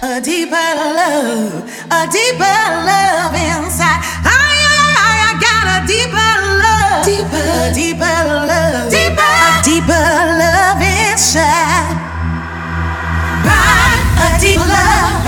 a deeper love, a deeper love inside. I, I, I got a deeper love, deeper, a deeper love, deeper, a deeper love inside. Right, a deeper love,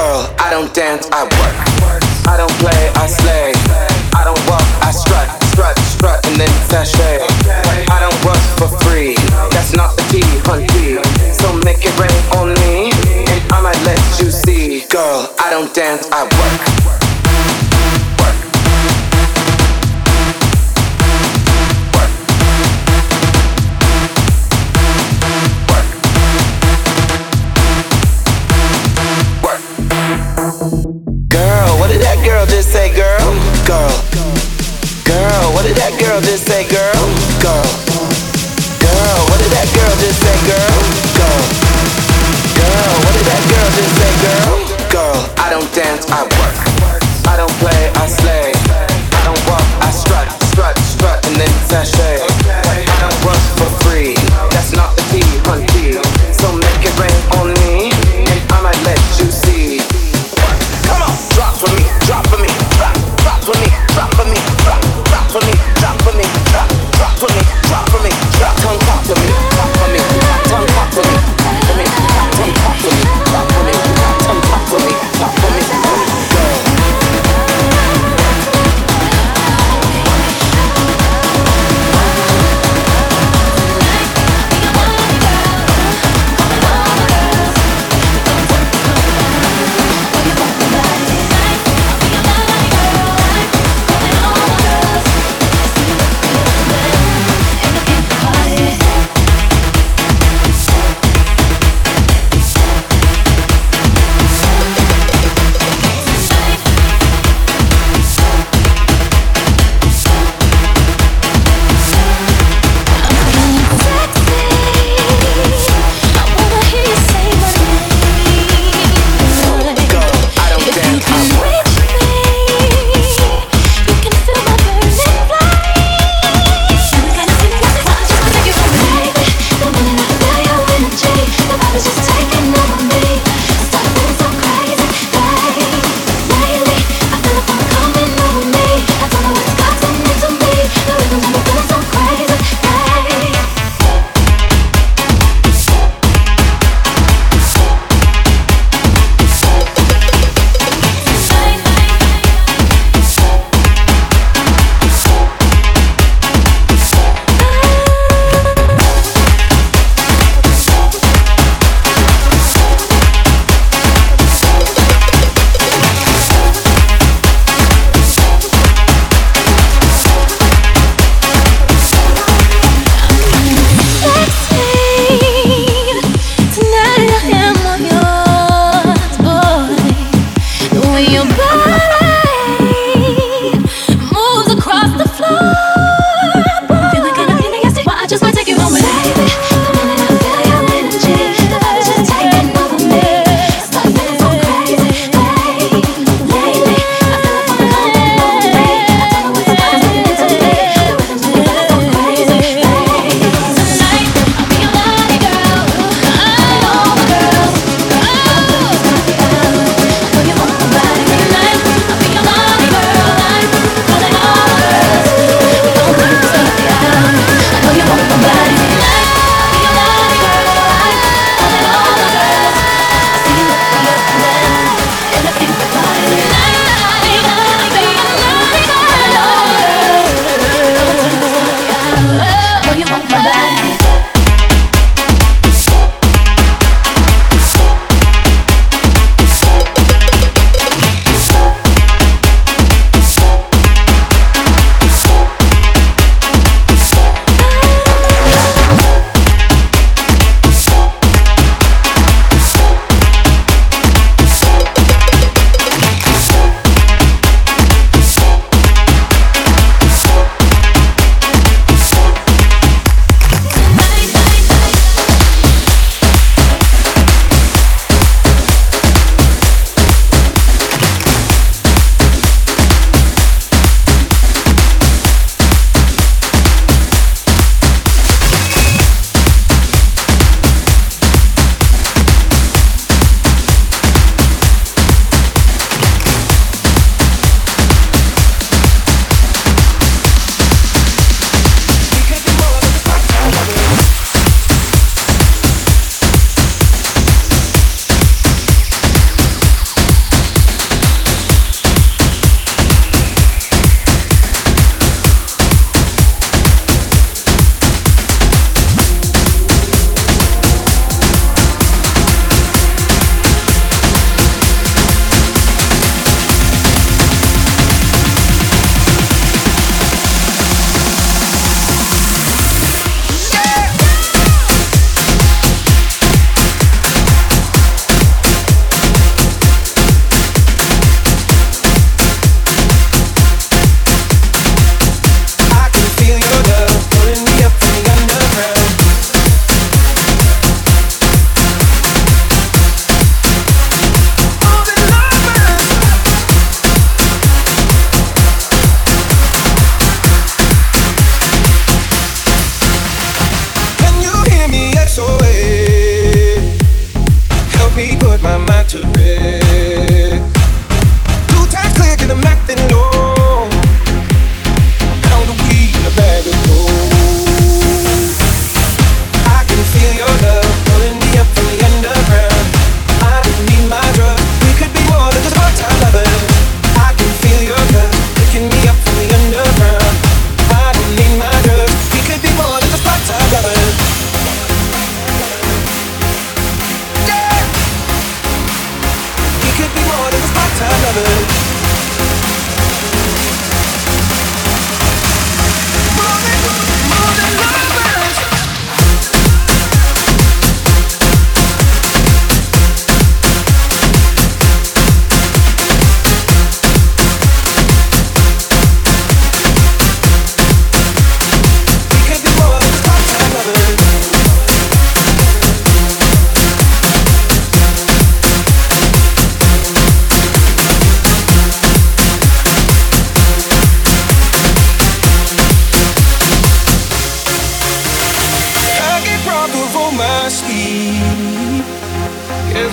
Girl, I don't dance, I work. I don't play, I slay. I don't walk, I strut, strut, strut, and then sashay. I don't work for free. That's not the key, hunty. So make it rain on me, and I might let you see. Girl, I don't dance, I work. Just say, girl? Girl. Girl, what did that girl just say, girl? Girl. Girl, what did that girl just say, girl? Girl. Girl, what did that girl just say, girl? Girl, I don't dance, I work. I don't play, I slay. I don't walk, I strut, strut, strut, and then sashay. I don't work for free.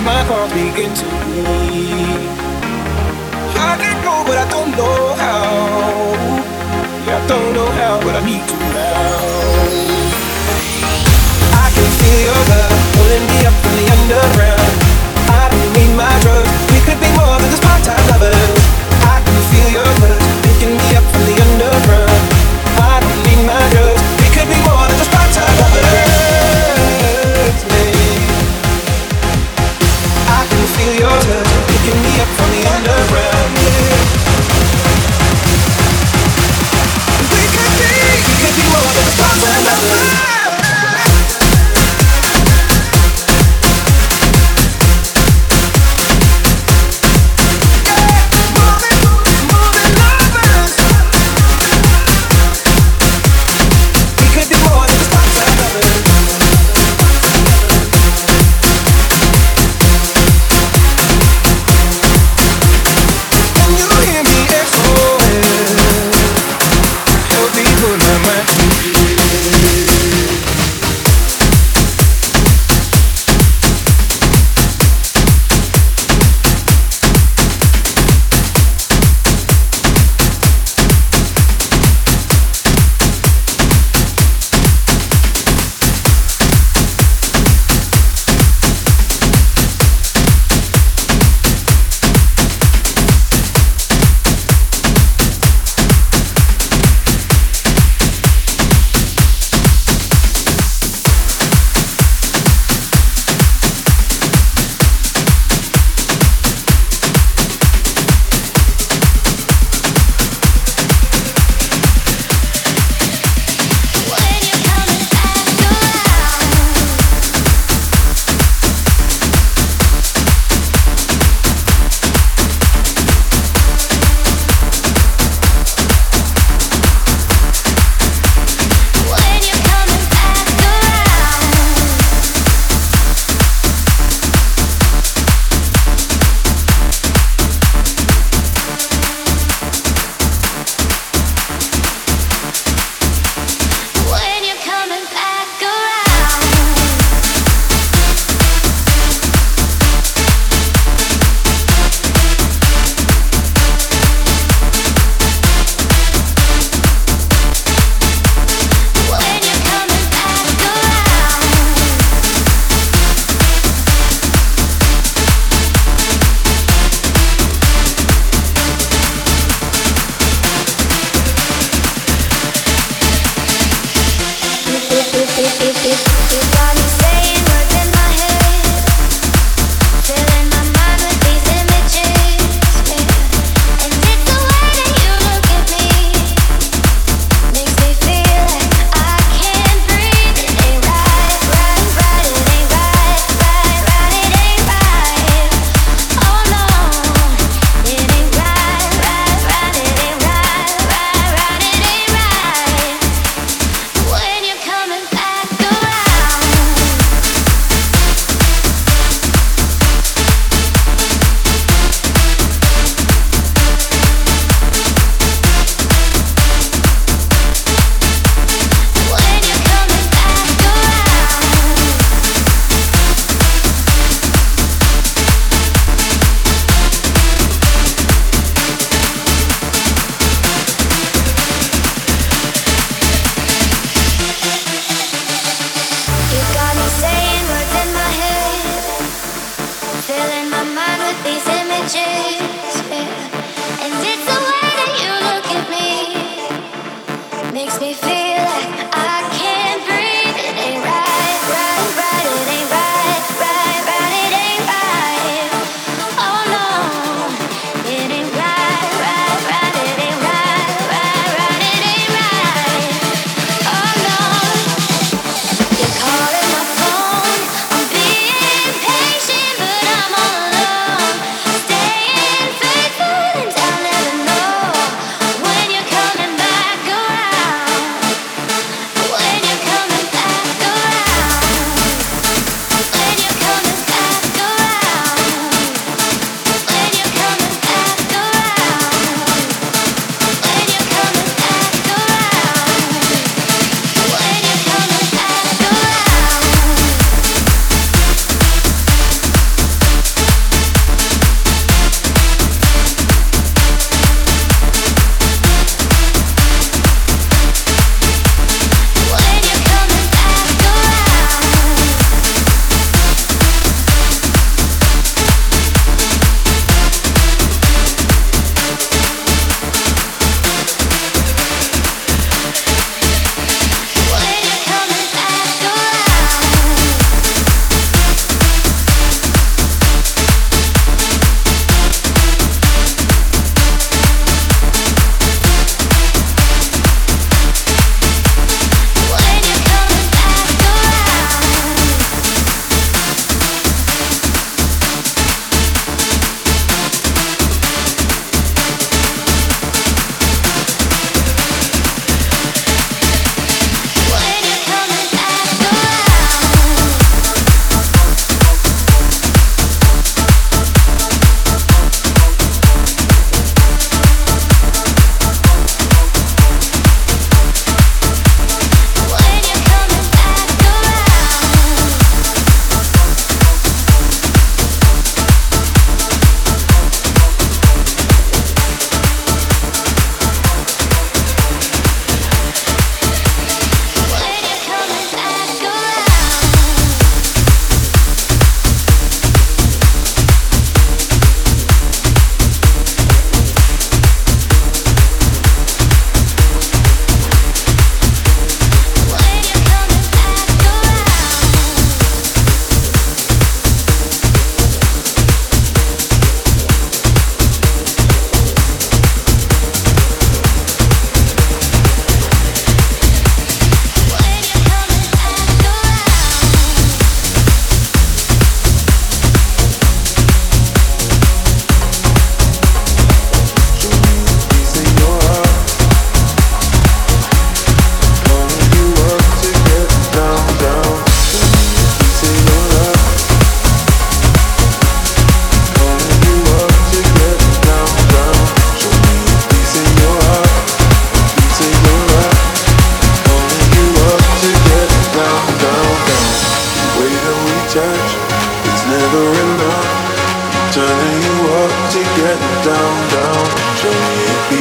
my heart begin to bleed. I can go, but I don't know how. Yeah, I don't know how, but I need to now. I can feel your love pulling me up from the underground. I don't need my drugs. We could be more than just part-time lovers.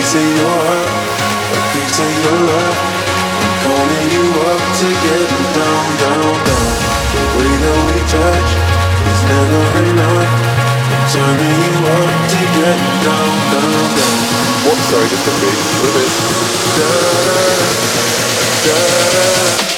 piece of your heart, a piece of your love. I'm calling you up to get down, down, down. The way that we touch is never enough. I'm turning you up to get down, down, down. What? Sorry, just a beat. A little bit. Da, da, da.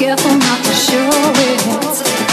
careful not to show it.